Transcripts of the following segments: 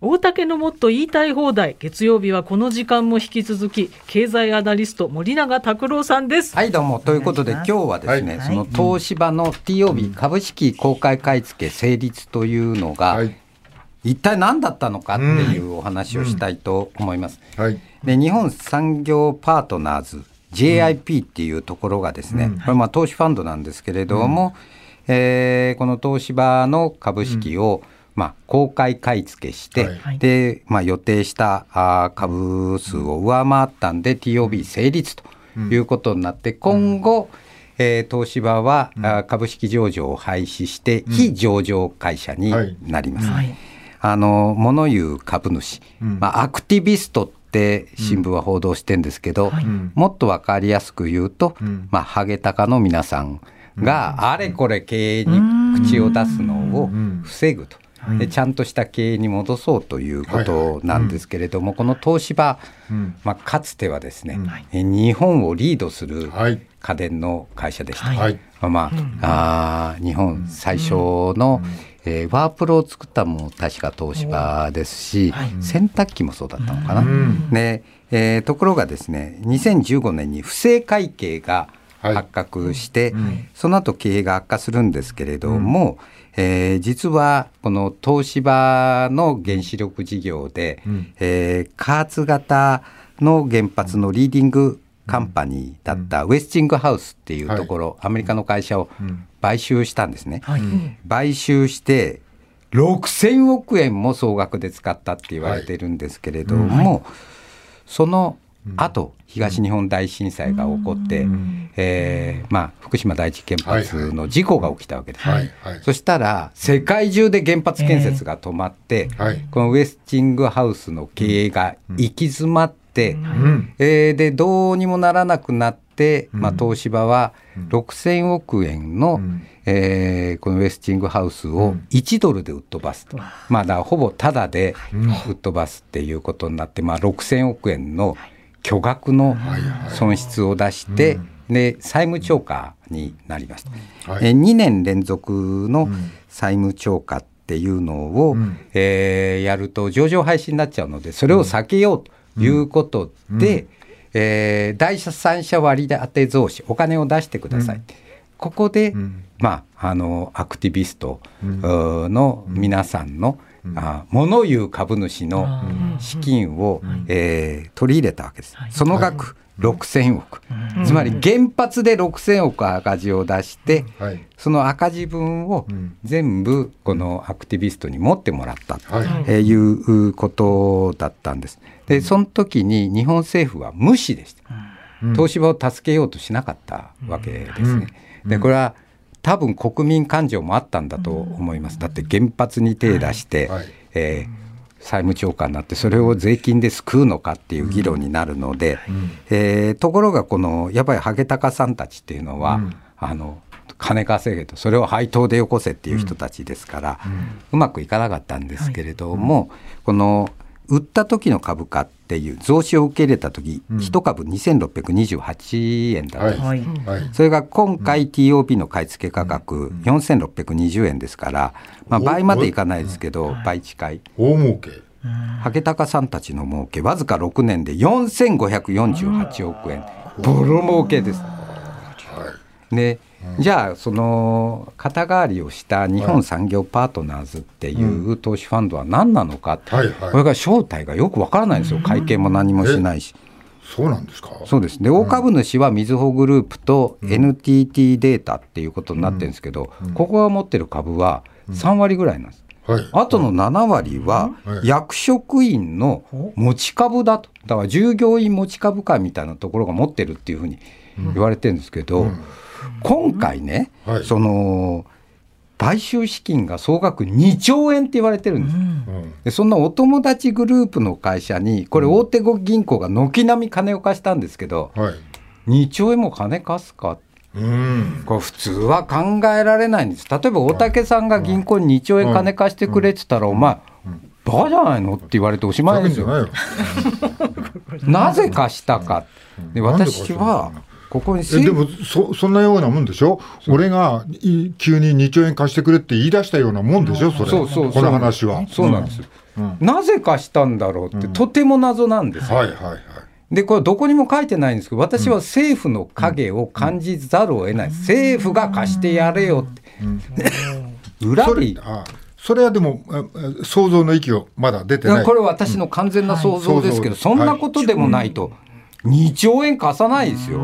大竹のもっと言いたい放題。月曜日はこの時間も引き続き経済アナリスト森永卓郎さんです。はいどうも。ということで今日はですね、はい、その東芝の TOB、株式公開買い付け成立というのが、はい、一体何だったのかっていうお話をしたいと思います。うん。はい、で日本産業パートナーズ JIP っていうところがですね、うん、これまあ投資ファンドなんですけれども、うん、えー、この東芝の株式を、うんまあ、公開買い付けして、はい、で、まあ、予定したあ株数を上回ったんで、うん、TOB 成立ということになって、今後、えー、東芝は、うん、株式上場を廃止して、非上場会社になります。はい、あの物言う株主、まあ、アクティビストって新聞は報道してるんですけど、もっと分かりやすく言うと、まあ、ハゲタカの皆さんがあれこれ経営に口を出すのを防ぐと。でちゃんとした経営に戻そうということなんですけれども、この東芝、まあ、かつてはですね、日本をリードする家電の会社でした。はい。まあ、あ日本最初の、えー、ワープロを作ったも確か東芝ですし、洗濯機もそうだったのかな。でえー、ところがですね2015年に不正会計が発覚して、その後経営が悪化するんですけれども、えー、実はこの東芝の原子力事業で、うん、えー、加圧型の原発のリーディングカンパニーだったウェスティングハウスっていうところ、はい、アメリカの会社を買収したんですね。はい、買収して6000億円も総額で使ったって言われてるんですけれども、はい、そのあと東日本大震災が起こって、えーまあ、福島第一原発の事故が起きたわけです、はいはい、そしたら世界中で原発建設が止まって、えー、このウエスティングハウスの経営が行き詰まって、うん、えー、でどうにもならなくなって、まあ、東芝は6000億円の、うん、えー、このウエスティングハウスを1ドルで売っ飛ばすと、まあ、だほぼタダで売っ飛ばすっていうことになって、まあ、6000億円の、はい巨額の損失を出して、で債務超過になりました、はい、え2年連続の債務超過っていうのを、うん、えー、やると上場廃止になっちゃうのでそれを避けようということで、うん、えー、第三者割当て増資お金を出してください、うん、ここで、まあ、あのアクティビストの皆さんの、あ物言う株主の資金を、えー、取り入れたわけです。その額、6000億、つまり原発で6000億赤字を出して、その赤字分を全部このアクティビストに持ってもらった。とい。うことだったんです。でその時に日本政府は無視でした。東芝を助けようとしなかったわけですね。でこれは多分国民感情もあったんだと思います。だって原発に手出して、はい、えー、債務超過になってそれを税金で救うのかっていう議論になるので、うん、えー、ところがこのやっぱりハゲタカさんたちっていうのは、うん、あの金稼げとそれを配当でよこせっていう人たちですから、うん、うまくいかなかったんですけれども、はい、この売った時の株価っていう増資を受け入れた時、うん、1株2628円だったんです、はい。はい、それが今回 TOB の買い付け価格4620円ですから、まあ、倍までいかないですけど、倍近い。大儲け。ハゲタカさんたちの儲けわずか6年で4548億円。ボロ儲けです。でじゃあその肩代わりをした日本産業パートナーズっていう投資ファンドは何なのか、はい。はい、これが正体がよくわからないんですよ。会見も何もしないし。そうなんですか？そうですで大株主はみずほグループと NTT データっていうことになってるんですけど、ここが持ってる株は3割ぐらいなんです。はい、あとの7割は役職員の持ち株だと。だから従業員持ち株会みたいなところが持ってるっていうふうに言われてるんですけど、うんうん今回ね、はい、その買収資金が総額2兆円って言われてるんです、うん、でそんなお友達グループの会社にこれ大手銀行が軒並み金を貸したんですけど、はい、2兆円も金貸すか？うん、これ普通は考えられないんです。例えば大竹さんが銀行に2兆円金貸してくれって言ったら、お前バカじゃないの？って言われておしまいですよ。なぜ貸したか？で私はここにでもそそんなようなもんでしょ？俺が急に2兆円貸してくれって言い出したようなもんでしょそれ。そうそうこの話は。そうなんです、うん、なぜ貸したんだろうって、とても謎なんですはいはいはい。でこれどこにも書いてないんですけど私は政府の影を感じざるを得ない、政府が貸してやれよって、裏でそれはでも想像の域をまだ出てない。これは私の完全な想像ですけど、そんなことでもないと、2兆円貸さないですよ。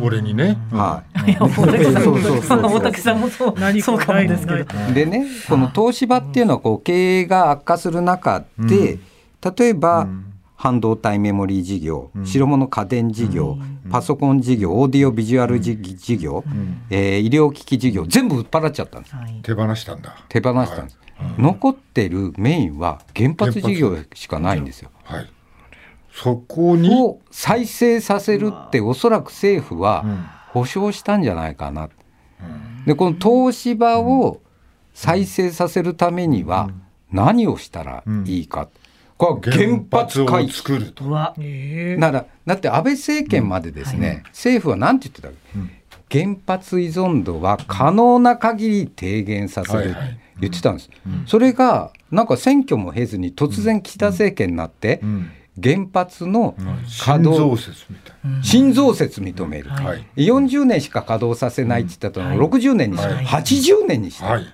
俺にね。はい。大竹さんもそう、そうかもですけど。でね、この東芝っていうのはこう経営が悪化する中で、例えば、半導体メモリー事業、白物家電事業、パソコン事業、オーディオビジュアル事業、え医療機器事業、全部売っ払っちゃったんです。手放したんだ。手放したんです。残ってるメインは原発事業しかないんですよ。はいそこにを再生させるっておそらく政府は保証したんじゃないかな、うん、でこの東芝を再生させるためには何をしたらいいか、これは原発を作ると。ならだって安倍政権までですね、うんはい、政府は何て言ってたか、うん、原発依存度は可能な限り低減させる、はいはい、言ってたんです、それがなんか選挙も経ずに突然岸田政権になって、原発の稼働、新増設認める、はい、40年しか稼働させないって言ったの。を60年にして、はい、80年にして、はい、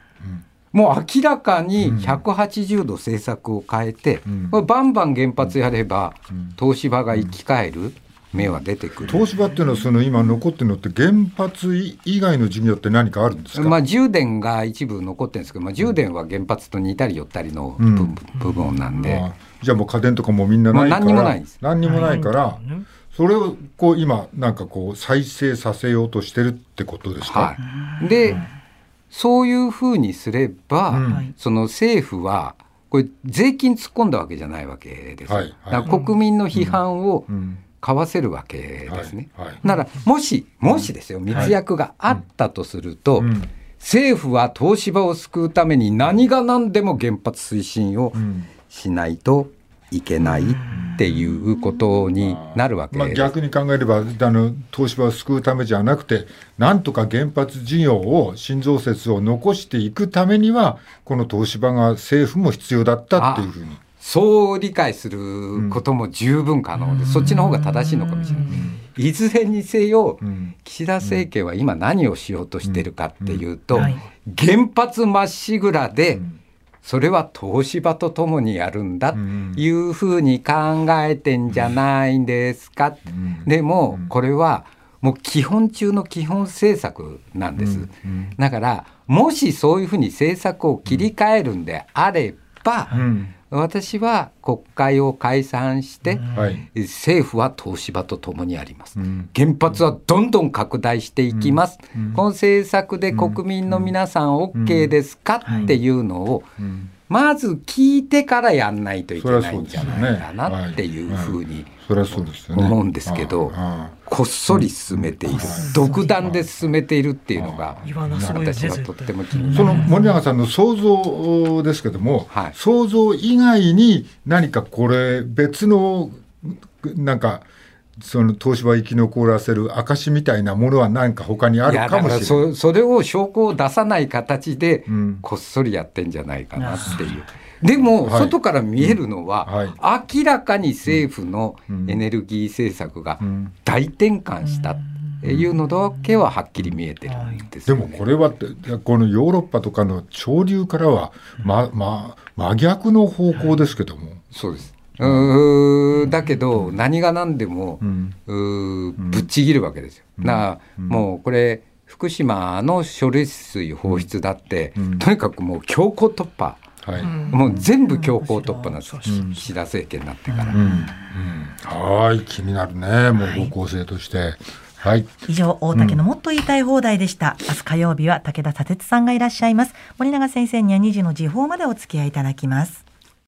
もう明らかに180度政策を変えて、うん、バンバン原発やれば、東芝が生き返る。芽は出てくる。東芝っていうのはその今残ってるのって原発以外の事業って何かあるんですか、まあ、充電が一部残ってるんですけど、まあ、充電は原発と似たり寄ったりの部,、部分なんで、じゃあもう家電とかもみんなないから。何にもないです。何にもないから、それをこう今なんかこう再生させようとしてるってことですか、はい、で、そういうふうにすれば、うん、その政府はこれ税金突っ込んだわけじゃないわけです、はいはい、国民の批判をかわせるわけですね、はいはい、ならもしもしですよ密約があったとすると、政府は東芝を救うために何が何でも原発推進を、うん。しないといけないっていうことになるわけまあ、逆に考えればあの東芝を救うためじゃなくてなんとか原発事業を新増設を残していくためにはこの東芝が政府も必要だったっていうふうに。そう理解することも十分可能で、うん、そっちの方が正しいのかもしれない。いずれにせよ、うん、岸田政権は今何をしようとしてるかっていうと、原発まっしぐらで、それは東芝とともにやるんだというふうに考えてんじゃないんですか、でもこれはもう基本中の基本政策なんです、だからもしそういうふうに政策を切り替えるんであれば、私は国会を解散して、政府は東芝とともにあります、原発はどんどん拡大していきます、この政策で国民の皆さん OK ですかっていうのを、まず聞いてからやんないといけないんじゃないかなっていうふうに思うんですけど、こっそり進めている、独断で進めているっていうのが、私はとっても気になるその森永さんの想像ですけども、はい、想像以外に何かこれ、別のなんか、その東芝生き残らせる証みたいなものは何か他にあるかもしれない。そそれを証拠を出さない形でこっそりやってんじゃないかなっていう。でも、はい、外から見えるのは、明らかに政府のエネルギー政策が大転換したというのだけははっきり見えてるんです、ね、でもこれはこのヨーロッパとかの潮流からは、まま、真逆の方向ですけども。そうです。うだけど何が何でも、うぶっちぎるわけですよ。なもうこれ福島の処理水放出だって、とにかくもう強行突破、はい、もう全部強行突破なん。です、岸田政権になってから。はい気になるね。もう方向性として。はい、はい。以上大竹のもっと言いたい放題でした、うん、明日火曜日は武田砂鉄さんがいらっしゃいます。森永先生には2時の時報までお付き合いいただきます。